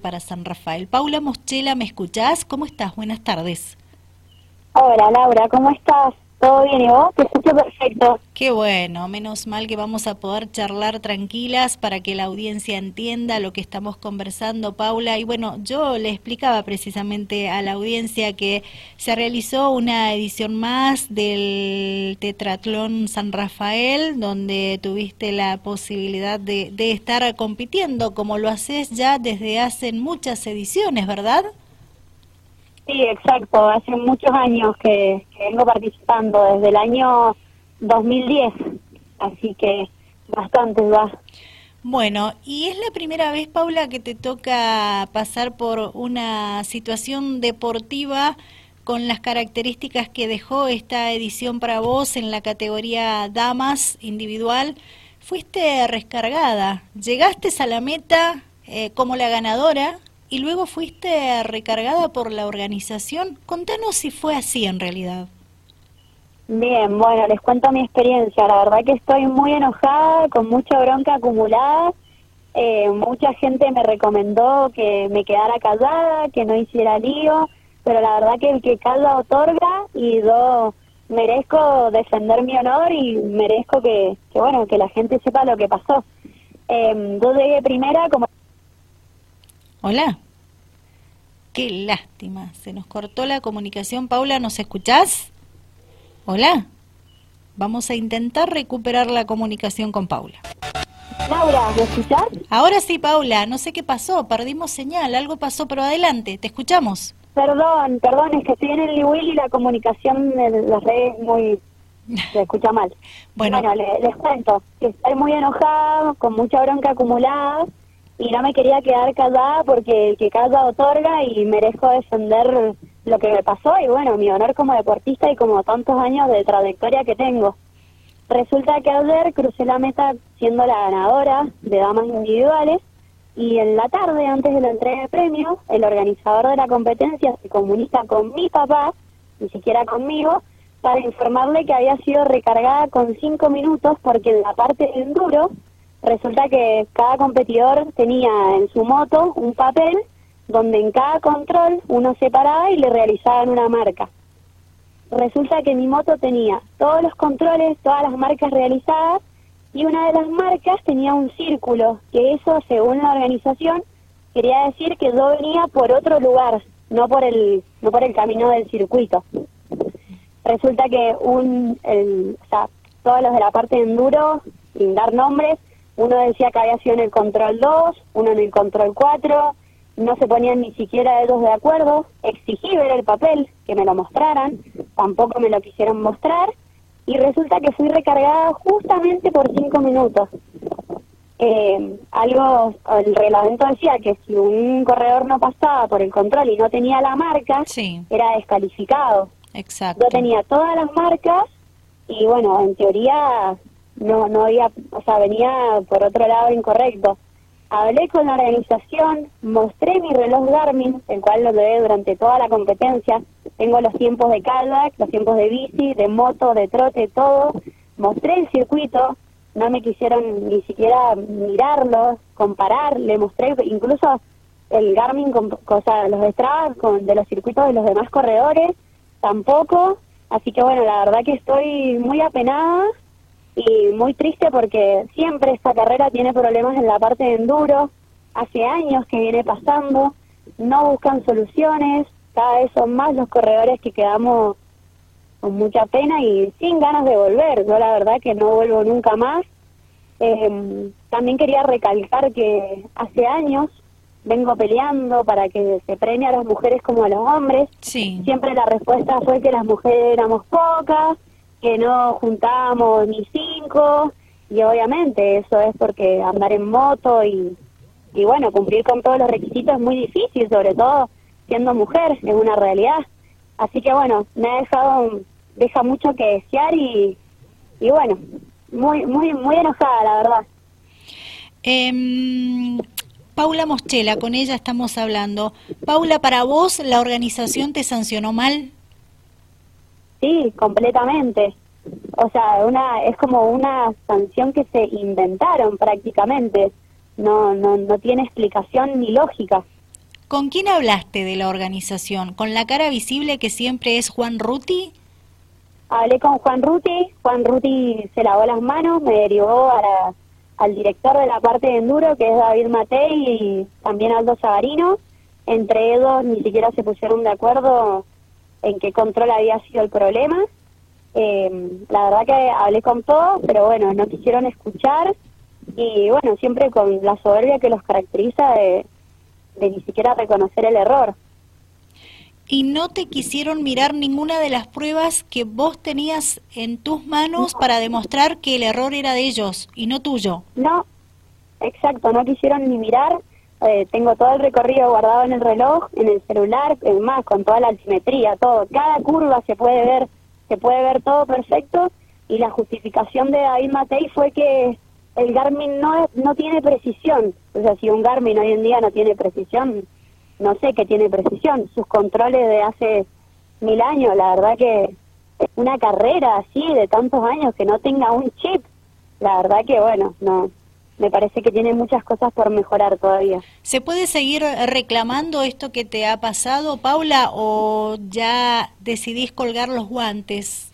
para San Rafael. Paula Moschela, ¿me escuchás? ¿Cómo estás? Buenas tardes. Hola Laura, ¿cómo estás? ¿Todo bien y vos? Perfecto. Qué bueno, menos mal que vamos a poder charlar tranquilas para que la audiencia entienda lo que estamos conversando, Paula. Y bueno, yo le explicaba precisamente a la audiencia que se realizó una edición más del Tetratlón San Rafael, donde tuviste la posibilidad de, de estar compitiendo como lo haces ya desde hace muchas ediciones, ¿verdad? Sí, exacto. Hace muchos años que, vengo participando, desde el año 2010. Así que bastante va. Bueno, ¿y es la primera vez, Paula, que te toca pasar por una situación deportiva con las características que dejó esta edición para vos en la categoría damas individual? Fuiste rescargada, llegaste a la meta eh, como la ganadora y luego fuiste recargada por la organización. Contanos si fue así en realidad. Bien, bueno, les cuento mi experiencia. La verdad que estoy muy enojada, con mucha bronca acumulada. Eh, mucha gente me recomendó que me quedara callada, que no hiciera lío, pero la verdad que el que calla otorga y yo merezco defender mi honor y merezco que, que bueno, que la gente sepa lo que pasó. Eh, yo llegué primera como Hola. Qué lástima, se nos cortó la comunicación. Paula, ¿nos escuchás? Hola. Vamos a intentar recuperar la comunicación con Paula. Laura, ¿me escuchás? Ahora sí, Paula, no sé qué pasó, perdimos señal, algo pasó, pero adelante, te escuchamos. Perdón, perdón, es que estoy en el Liwil y la comunicación de las redes muy... se escucha mal. Bueno, les, les cuento, que estoy muy enojada, con mucha bronca acumulada, y no me quería quedar callada porque el que calla otorga y merezco defender lo que me pasó y bueno, mi honor como deportista y como tantos años de trayectoria que tengo. Resulta que ayer crucé la meta siendo la ganadora de damas individuales y en la tarde, antes de la entrega de premios, el organizador de la competencia se comunica con mi papá, ni siquiera conmigo, para informarle que había sido recargada con cinco minutos porque en la parte del enduro resulta que cada competidor tenía en su moto un papel donde en cada control uno se paraba y le realizaban una marca. Resulta que mi moto tenía todos los controles, todas las marcas realizadas y una de las marcas tenía un círculo, que eso según la organización quería decir que yo venía por otro lugar, no por el no por el camino del circuito. Resulta que un o sea, todos los de la parte de enduro, sin dar nombres, uno decía que había sido en el control 2, uno en el control 4, no se ponían ni siquiera ellos de acuerdo, exigí ver el papel, que me lo mostraran, tampoco me lo quisieron mostrar, y resulta que fui recargada justamente por cinco minutos. Eh, algo, el reglamento decía que si un corredor no pasaba por el control y no tenía la marca, era descalificado. Exacto. Yo tenía todas las marcas y bueno, en teoría no, no había, o sea, venía por otro lado incorrecto. Hablé con la organización, mostré mi reloj Garmin, el cual lo llevé durante toda la competencia. Tengo los tiempos de kayak, los tiempos de bici, de moto, de trote, todo. Mostré el circuito, no me quisieron ni siquiera mirarlo, comparar, le mostré incluso el Garmin, con, o sea, los estradas con, de los circuitos de los demás corredores, tampoco. Así que bueno, la verdad que estoy muy apenada y muy triste porque siempre esta carrera tiene problemas en la parte de enduro, hace años que viene pasando, no buscan soluciones, cada vez son más los corredores que quedamos con mucha pena y sin ganas de volver, yo la verdad que no vuelvo nunca más. Eh, también quería recalcar que hace años vengo peleando para que se premie a las mujeres como a los hombres. Siempre la respuesta fue que las mujeres éramos pocas, que no juntamos ni cinco y obviamente eso es porque andar en moto y, y bueno, cumplir con todos los requisitos es muy difícil, sobre todo siendo mujer, es una realidad. Así que bueno, me ha dejado, deja mucho que desear y, y bueno, muy, muy, muy enojada, la verdad. Eh, Paula Moschela, con ella estamos hablando. Paula, para vos, ¿la organización te sancionó mal? Sí, completamente. O sea, una es como una sanción que se inventaron prácticamente. no, no, no tiene explicación ni lógica. ¿Con quién hablaste de la organización? ¿Con la cara visible que siempre es Juan Ruti? Hablé con Juan Ruti, Juan Ruti se lavó las manos, me derivó a al director de la parte de enduro, que es David Matei, y también Aldo Sabarino. Entre ellos ni siquiera se pusieron de acuerdo en qué control había sido el problema. Eh, la verdad que hablé con todos, pero bueno, no quisieron escuchar y bueno, siempre con la soberbia que los caracteriza de, de ni siquiera reconocer el error. ¿Y no te quisieron mirar ninguna de las pruebas que vos tenías en tus manos para demostrar que el error era de ellos y no tuyo? No, exacto, no quisieron ni mirar. Eh, tengo todo el recorrido guardado en el reloj, en el celular, es más, con toda la altimetría, todo. Cada curva se puede ver, se puede ver todo perfecto. Y la justificación de David Matei fue que el Garmin no, no tiene precisión. O sea, si un Garmin hoy en día no tiene precisión, no sé qué tiene precisión. Sus controles de hace mil años, la verdad que una carrera así de tantos años que no tenga un chip, la verdad que bueno, no. Me parece que tiene muchas cosas por mejorar todavía. ¿Se puede seguir reclamando esto que te ha pasado, Paula, o ya decidís colgar los guantes?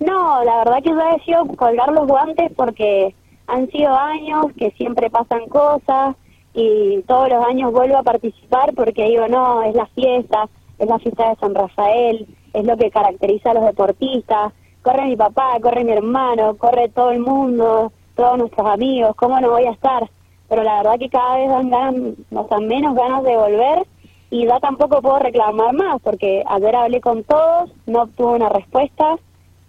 No, la verdad que yo he decidido colgar los guantes porque han sido años que siempre pasan cosas y todos los años vuelvo a participar porque digo, no, es la fiesta, es la fiesta de San Rafael, es lo que caracteriza a los deportistas, corre mi papá, corre mi hermano, corre todo el mundo, todos nuestros amigos, ¿cómo no voy a estar? Pero la verdad que cada vez dan, ganas, nos dan menos ganas de volver y ya tampoco puedo reclamar más porque ayer hablé con todos, no obtuve una respuesta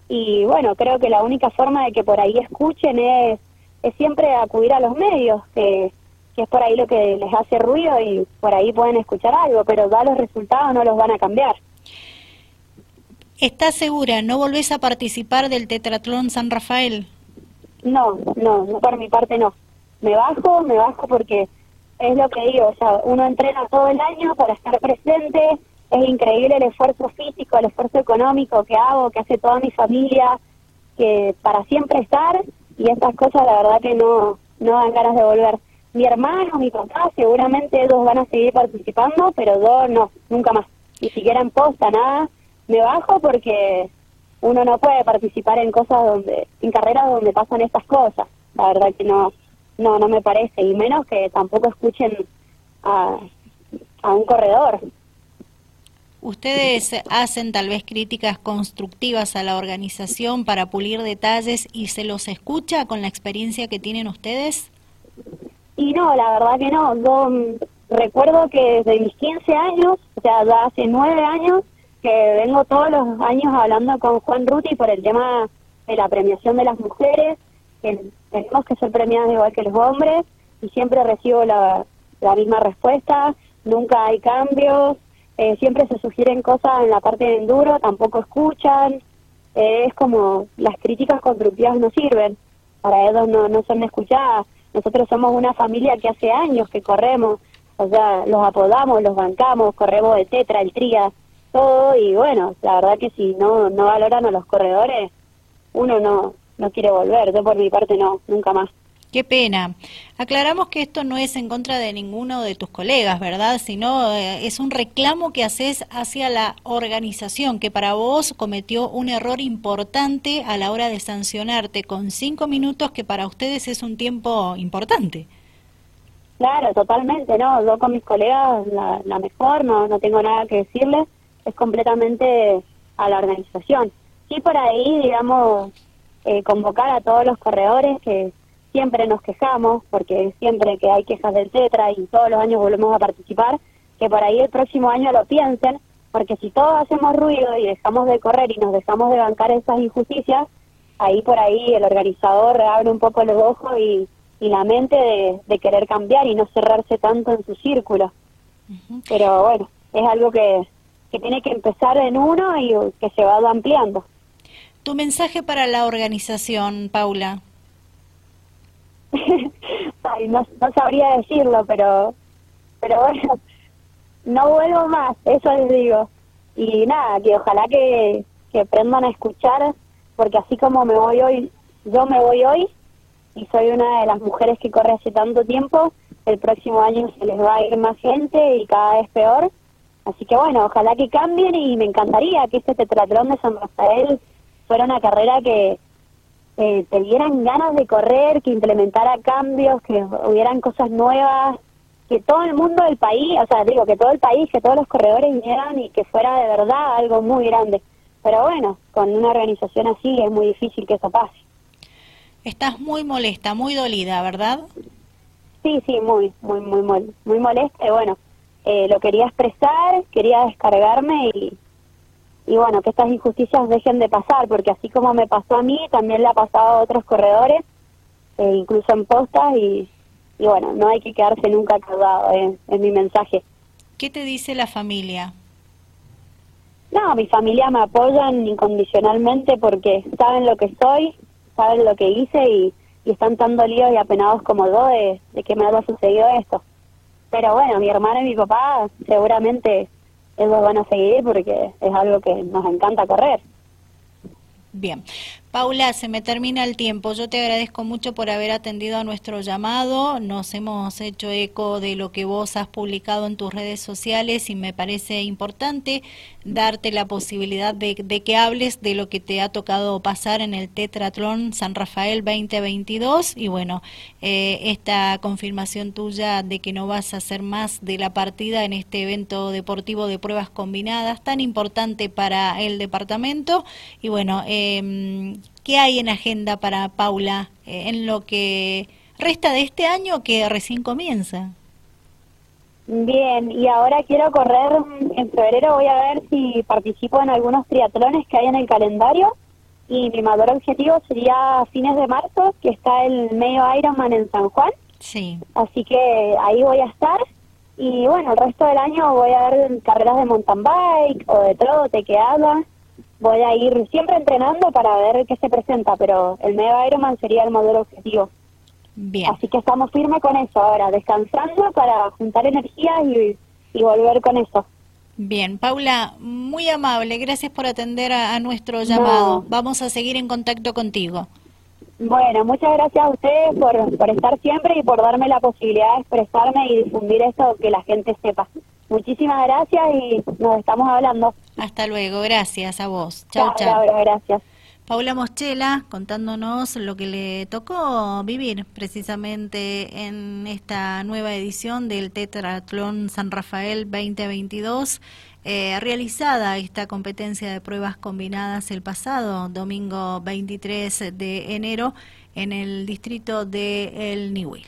y bueno, creo que la única forma de que por ahí escuchen es es siempre acudir a los medios, que, es por ahí lo que les hace ruido y por ahí pueden escuchar algo, pero da los resultados no los van a cambiar. ¿Estás segura? ¿No volvés a participar del Tetratlón San Rafael? No, no, no por mi parte no. Me bajo, me bajo porque es lo que digo, o sea, uno entrena todo el año para estar presente, es increíble el esfuerzo físico, el esfuerzo económico que hago, que hace toda mi familia, que para siempre estar y estas cosas la verdad que no, no dan ganas de volver. Mi hermano, mi papá, seguramente ellos van a seguir participando, pero yo no, nunca más. Ni siquiera en posta, nada. Me bajo porque uno no puede participar en cosas donde, en carreras donde pasan estas cosas. La verdad que no, no, no me parece. Y menos que tampoco escuchen a, a un corredor. ¿Ustedes hacen tal vez críticas constructivas a la organización para pulir detalles y se los escucha con la experiencia que tienen ustedes? Y no, la verdad que no. Yo recuerdo que desde mis 15 años, o sea, ya hace nueve años, que vengo todos los años hablando con Juan Ruti por el tema de la premiación de las mujeres, que tenemos que ser premiadas igual que los hombres, y siempre recibo la, la misma respuesta, nunca hay cambios, eh, siempre se sugieren cosas en la parte de enduro, tampoco escuchan, eh, es como las críticas constructivas no sirven, para ellos no, no son escuchadas. Nosotros somos una familia que hace años que corremos, o sea, los apodamos, los bancamos, corremos de tetra, el tría, todo, y bueno, la verdad que si no, no valoran a los corredores, uno no, no quiere volver, yo por mi parte no, nunca más. Qué pena. Aclaramos que esto no es en contra de ninguno de tus colegas, ¿verdad? Sino eh, es un reclamo que haces hacia la organización, que para vos cometió un error importante a la hora de sancionarte con cinco minutos, que para ustedes es un tiempo importante. Claro, totalmente, ¿no? Yo con mis colegas la, la mejor, no, no tengo nada que decirles, es completamente a la organización. Sí, por ahí, digamos, eh, convocar a todos los corredores que siempre nos quejamos, porque siempre que hay quejas del Tetra y todos los años volvemos a participar, que por ahí el próximo año lo piensen, porque si todos hacemos ruido y dejamos de correr y nos dejamos de bancar esas injusticias, ahí por ahí el organizador abre un poco los ojos y, la mente de, querer cambiar y no cerrarse tanto en su círculo. Pero bueno, es algo que, que tiene que empezar en uno y que se va ampliando. Tu mensaje para la organización, Paula. no, sabría decirlo, pero, pero bueno, no vuelvo más, eso les digo. Y nada, que ojalá que, que aprendan a escuchar, porque así como me voy hoy, yo me voy hoy, y soy una de las mujeres que corre hace tanto tiempo, el próximo año se les va a ir más gente y cada vez peor. Así que bueno, ojalá que cambien y me encantaría que este tetratlón de San Rafael fuera una carrera que eh, te dieran ganas de correr, que implementara cambios, que hubieran cosas nuevas, que todo el mundo del país, o sea, digo, que todo el país, que todos los corredores vinieran y que fuera de verdad algo muy grande. Pero bueno, con una organización así es muy difícil que eso pase. Estás muy molesta, muy dolida, ¿verdad? Sí, sí, muy, muy, muy, muy, muy molesta. Y bueno, eh, lo quería expresar, quería descargarme y, y bueno, que estas injusticias dejen de pasar, porque así como me pasó a mí, también le ha pasado a otros corredores, eh, incluso en postas, y, y bueno, no hay que quedarse nunca caudado, eh, es mi mensaje. ¿Qué te dice la familia? No, mi familia me apoyan incondicionalmente porque saben lo que soy, saben lo que hice y, están tan dolidos y apenados como yo de, que me haya sucedido esto. Pero bueno, mi hermana y mi papá seguramente ellos van a seguir porque es algo que nos encanta correr. Bien. Paula, se me termina el tiempo. Yo te agradezco mucho por haber atendido a nuestro llamado. Nos hemos hecho eco de lo que vos has publicado en tus redes sociales y me parece importante darte la posibilidad de, que hables de lo que te ha tocado pasar en el Tetratlón San Rafael 2022 y bueno, eh, esta confirmación tuya de que no vas a hacer más de la partida en este evento deportivo de pruebas combinadas tan importante para el departamento y bueno, eh, ¿Qué hay en agenda para Paula eh, en lo que resta de este año que recién comienza? Bien, y ahora quiero correr, en febrero voy a ver si participo en algunos triatlones que hay en el calendario y mi mayor objetivo sería fines de marzo, que está el medio Ironman en San Juan. Sí. Así que ahí voy a estar y bueno, el resto del año voy a ver carreras de mountain bike o de trote que haga voy a ir siempre entrenando para ver qué se presenta, pero el medio Ironman sería el modelo objetivo. Bien. Así que estamos firmes con eso ahora, descansando para juntar energías y, volver con eso. Bien, Paula, muy amable, gracias por atender a, nuestro llamado. Vamos a seguir en contacto contigo. Bueno, muchas gracias a ustedes por, por estar siempre y por darme la posibilidad de expresarme y difundir esto, que la gente sepa. Muchísimas gracias y nos estamos hablando. Hasta luego, gracias a vos. Chao, chao. gracias. Paula Moschela contándonos lo que le tocó vivir precisamente en esta nueva edición del Tetratlón San Rafael 2022, eh, realizada esta competencia de pruebas combinadas el pasado domingo 23 de enero en el distrito de El Nihuil.